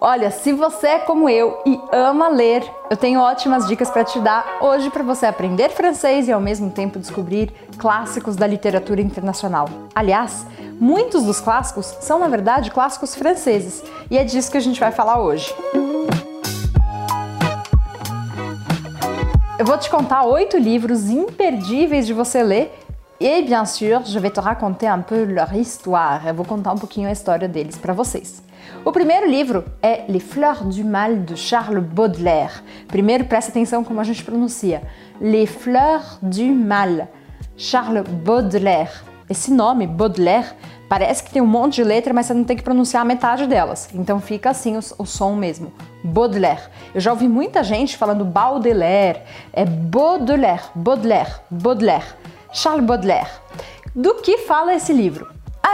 Olha, se você é como eu e ama ler, eu tenho ótimas dicas para te dar hoje para você aprender francês e ao mesmo tempo descobrir clássicos da literatura internacional. Aliás, muitos dos clássicos são na verdade clássicos franceses e é disso que a gente vai falar hoje. Eu vou te contar oito livros imperdíveis de você ler e, bien sûr, je vais te raconter un peu leur histoire. Eu vou contar um pouquinho a história deles para vocês. O primeiro livro é Les Fleurs du Mal de Charles Baudelaire. Primeiro, presta atenção como a gente pronuncia. Les Fleurs du Mal, Charles Baudelaire. Esse nome, Baudelaire, parece que tem um monte de letra, mas você não tem que pronunciar a metade delas. Então fica assim o, o som mesmo. Baudelaire. Eu já ouvi muita gente falando Baudelaire. É Baudelaire, Baudelaire, Baudelaire. Charles Baudelaire. Do que fala esse livro?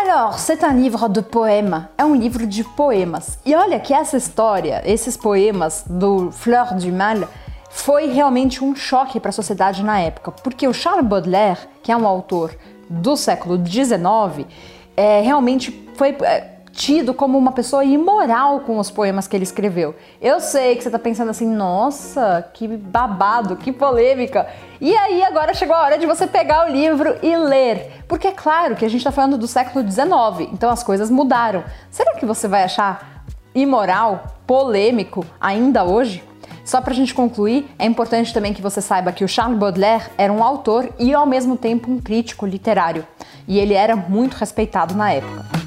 Alors, c'est un livre de poèmes. É um livro de poemas. E olha que essa história, esses poemas do Fleur du Mal, foi realmente um choque para a sociedade na época, porque o Charles Baudelaire, que é um autor do século XIX, é, realmente foi é, tido como uma pessoa imoral com os poemas que ele escreveu. Eu sei que você está pensando assim, nossa, que babado, que polêmica. E aí agora chegou a hora de você pegar o livro e ler. Porque é claro que a gente está falando do século XIX, então as coisas mudaram. Será que você vai achar imoral, polêmico ainda hoje? Só para a gente concluir, é importante também que você saiba que o Charles Baudelaire era um autor e ao mesmo tempo um crítico literário, e ele era muito respeitado na época.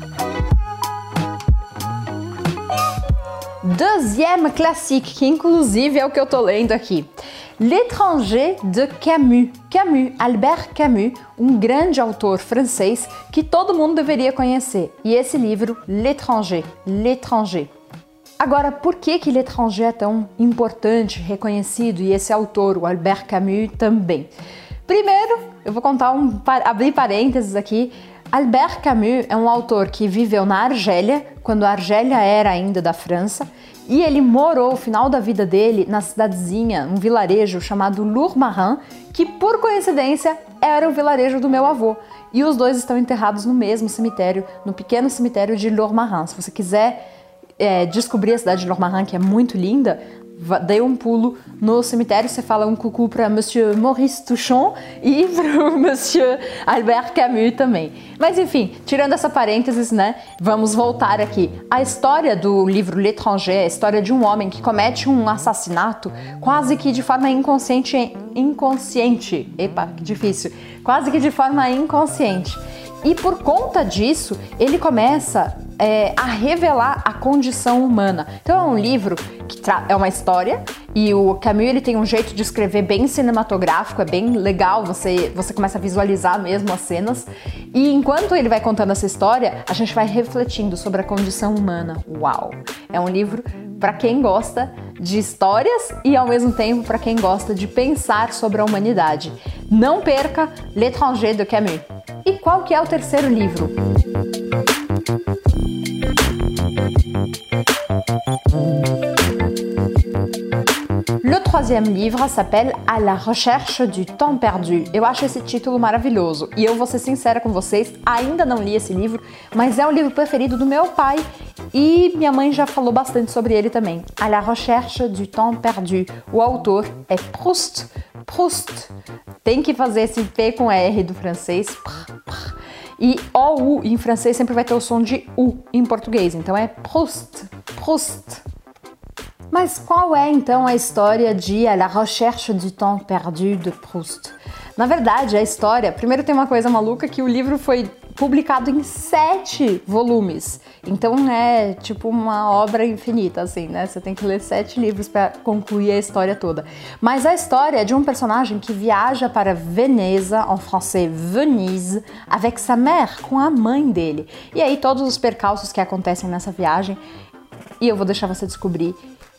Deuxième classique, que inclusive é o que eu tô lendo aqui. L'étranger de Camus. Camus, Albert Camus, um grande autor francês que todo mundo deveria conhecer. E esse livro, L'étranger, L'étranger. Agora, por que que L'étranger é tão importante, reconhecido e esse autor, o Albert Camus, também? Primeiro, eu vou contar um abrir parênteses aqui. Albert Camus é um autor que viveu na Argélia, quando a Argélia era ainda da França, e ele morou o final da vida dele na cidadezinha, um vilarejo chamado Lourmarin, que por coincidência era o vilarejo do meu avô. E os dois estão enterrados no mesmo cemitério, no pequeno cemitério de Lourmarin. Se você quiser é, descobrir a cidade de Lourmarin, que é muito linda, dê um pulo no cemitério, você fala um cucu para Monsieur Maurice Touchon e para Monsieur Albert Camus também. Mas enfim, tirando essa parênteses, né, vamos voltar aqui. A história do livro L'étranger a história de um homem que comete um assassinato quase que de forma inconsciente, inconsciente. Epa, que difícil. Quase que de forma inconsciente. E por conta disso, ele começa é, a revelar a condição humana. Então é um livro que é uma história e o Camus ele tem um jeito de escrever bem cinematográfico, é bem legal, você, você começa a visualizar mesmo as cenas. E enquanto ele vai contando essa história, a gente vai refletindo sobre a condição humana. Uau! É um livro para quem gosta de histórias e ao mesmo tempo para quem gosta de pensar sobre a humanidade. Não perca L'étranger de Camus. E qual que é o terceiro livro? Troisième livre s'appelle À la recherche du temps perdu. Eu acho esse título maravilhoso e eu vou ser sincera com vocês, ainda não li esse livro, mas é o livro preferido do meu pai e minha mãe já falou bastante sobre ele também. À la recherche du temps perdu. O autor é Proust. Proust. Tem que fazer esse P com R do francês. E OU em francês sempre vai ter o som de U em português. Então é Proust. Proust. Mas qual é então a história de la recherche du temps perdu de Proust? Na verdade, a história, primeiro tem uma coisa maluca que o livro foi publicado em sete volumes. Então é tipo uma obra infinita, assim, né? Você tem que ler sete livros para concluir a história toda. Mas a história é de um personagem que viaja para Veneza, em francês Venise, avec sa mère, com a mãe dele. E aí todos os percalços que acontecem nessa viagem. E eu vou deixar você descobrir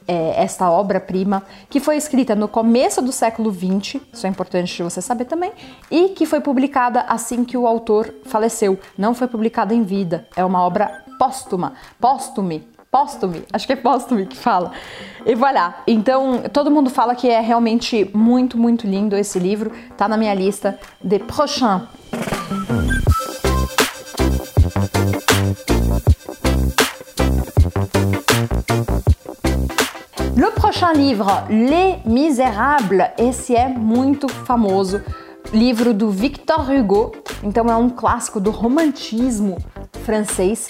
é, esta obra-prima, que foi escrita no começo do século XX, isso é importante você saber também, e que foi publicada assim que o autor faleceu. Não foi publicada em vida, é uma obra póstuma, póstume, póstume, acho que é póstume que fala. E voilà. Então, todo mundo fala que é realmente muito, muito lindo esse livro. Tá na minha lista de prochain. Le prochain livre, Les Misérables, esse é muito famoso, livro do Victor Hugo, então é um clássico do romantismo francês.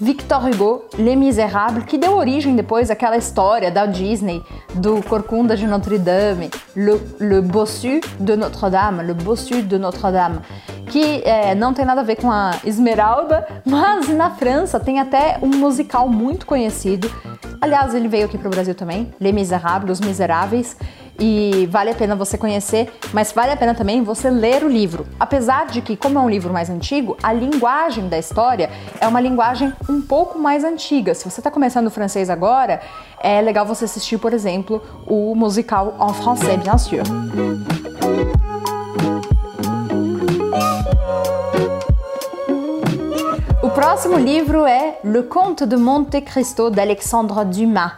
Victor Hugo, Les Misérables, que deu origem depois àquela história da Disney, do Corcunda de Notre Dame, Le, Le Bossu de Notre Dame, Le Bossu de Notre Dame, que é, não tem nada a ver com a Esmeralda, mas na França tem até um musical muito conhecido. Aliás, ele veio aqui para o Brasil também, Les Misérables, Os Miseráveis, e vale a pena você conhecer, mas vale a pena também você ler o livro. Apesar de que, como é um livro mais antigo, a linguagem da história é uma linguagem um pouco mais antiga. Se você está começando o francês agora, é legal você assistir, por exemplo, o musical en français, bien sûr. Próximo livro é Le Comte de Monte Cristo d'Alexandre Dumas.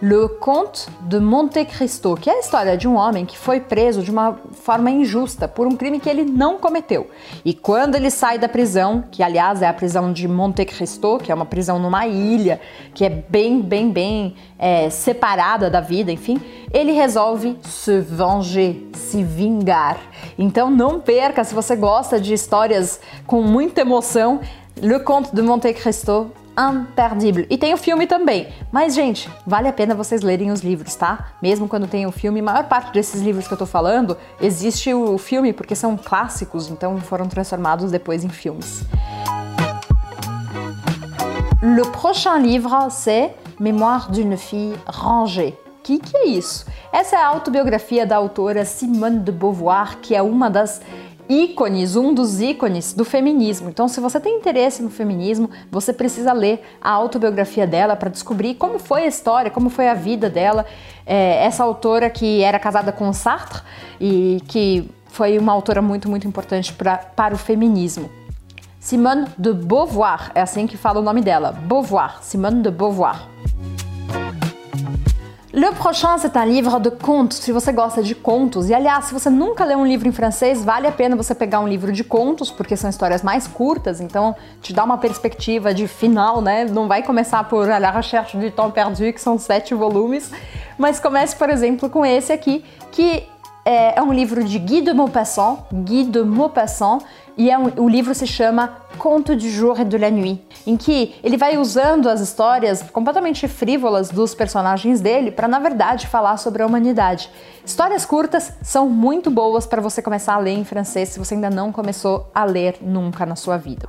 Le Comte de Monte Cristo, que é a história de um homem que foi preso de uma forma injusta por um crime que ele não cometeu. E quando ele sai da prisão, que aliás é a prisão de Monte Cristo, que é uma prisão numa ilha, que é bem, bem, bem é, separada da vida, enfim, ele resolve se venger, se vingar. Então não perca, se você gosta de histórias com muita emoção, Le Comte de Monte Cristo imperdível. E tem o filme também. Mas, gente, vale a pena vocês lerem os livros, tá? Mesmo quando tem o filme, a maior parte desses livros que eu tô falando, existe o filme porque são clássicos, então foram transformados depois em filmes. Le prochain livre, c'est Mémoire d'une fille rangée. Que, que é isso? Essa é a autobiografia da autora Simone de Beauvoir, que é uma das ícones, um dos ícones do feminismo. Então, se você tem interesse no feminismo, você precisa ler a autobiografia dela para descobrir como foi a história, como foi a vida dela. É, essa autora que era casada com Sartre e que foi uma autora muito, muito importante pra, para o feminismo. Simone de Beauvoir, é assim que fala o nome dela, Beauvoir, Simone de Beauvoir. Le Prochain, c'est un livre de contos, se você gosta de contos. E aliás, se você nunca leu um livro em francês, vale a pena você pegar um livro de contos, porque são histórias mais curtas, então te dá uma perspectiva de final, né? Não vai começar por La Recherche du Temps Perdu, que são sete volumes, mas comece, por exemplo, com esse aqui, que é, é um livro de Guy de Maupassant, Guy de Maupassant, e é um, o livro se chama Conto du jour et de la nuit, em que ele vai usando as histórias completamente frívolas dos personagens dele para, na verdade, falar sobre a humanidade. Histórias curtas são muito boas para você começar a ler em francês se você ainda não começou a ler nunca na sua vida.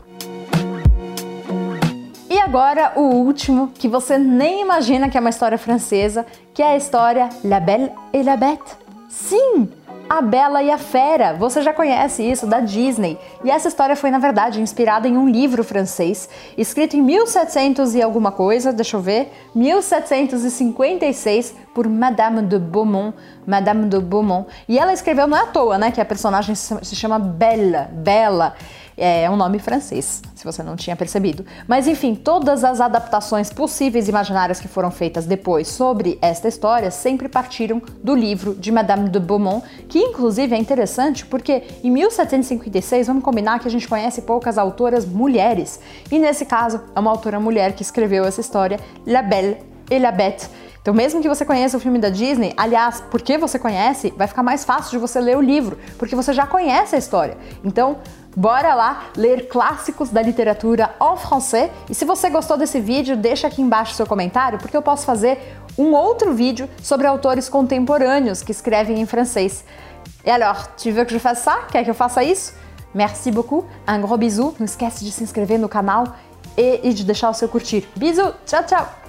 E agora o último, que você nem imagina que é uma história francesa, que é a história La Belle et la Bête. Sim, a Bela e a Fera. Você já conhece isso da Disney. E essa história foi, na verdade, inspirada em um livro francês, escrito em 1700 e alguma coisa, deixa eu ver, 1756, por Madame de Beaumont. Madame de Beaumont. E ela escreveu não é à toa, né? Que a personagem se chama Bella. Bella é um nome francês, se você não tinha percebido. Mas enfim, todas as adaptações possíveis e imaginárias que foram feitas depois sobre esta história sempre partiram do livro de Madame de Beaumont, que inclusive é interessante porque em 1756, vamos combinar que a gente conhece poucas autoras mulheres, e nesse caso é uma autora mulher que escreveu essa história, La Belle et la Bête. Então, mesmo que você conheça o filme da Disney, aliás, porque você conhece, vai ficar mais fácil de você ler o livro, porque você já conhece a história. Então, Bora lá ler clássicos da literatura en français. E se você gostou desse vídeo, deixa aqui embaixo seu comentário, porque eu posso fazer um outro vídeo sobre autores contemporâneos que escrevem em francês. E alors, tu veux que je fasse ça? Quer que eu faça isso? Merci beaucoup, un gros bisou. Não esquece de se inscrever no canal e de deixar o seu curtir. Bisous, tchau, tchau!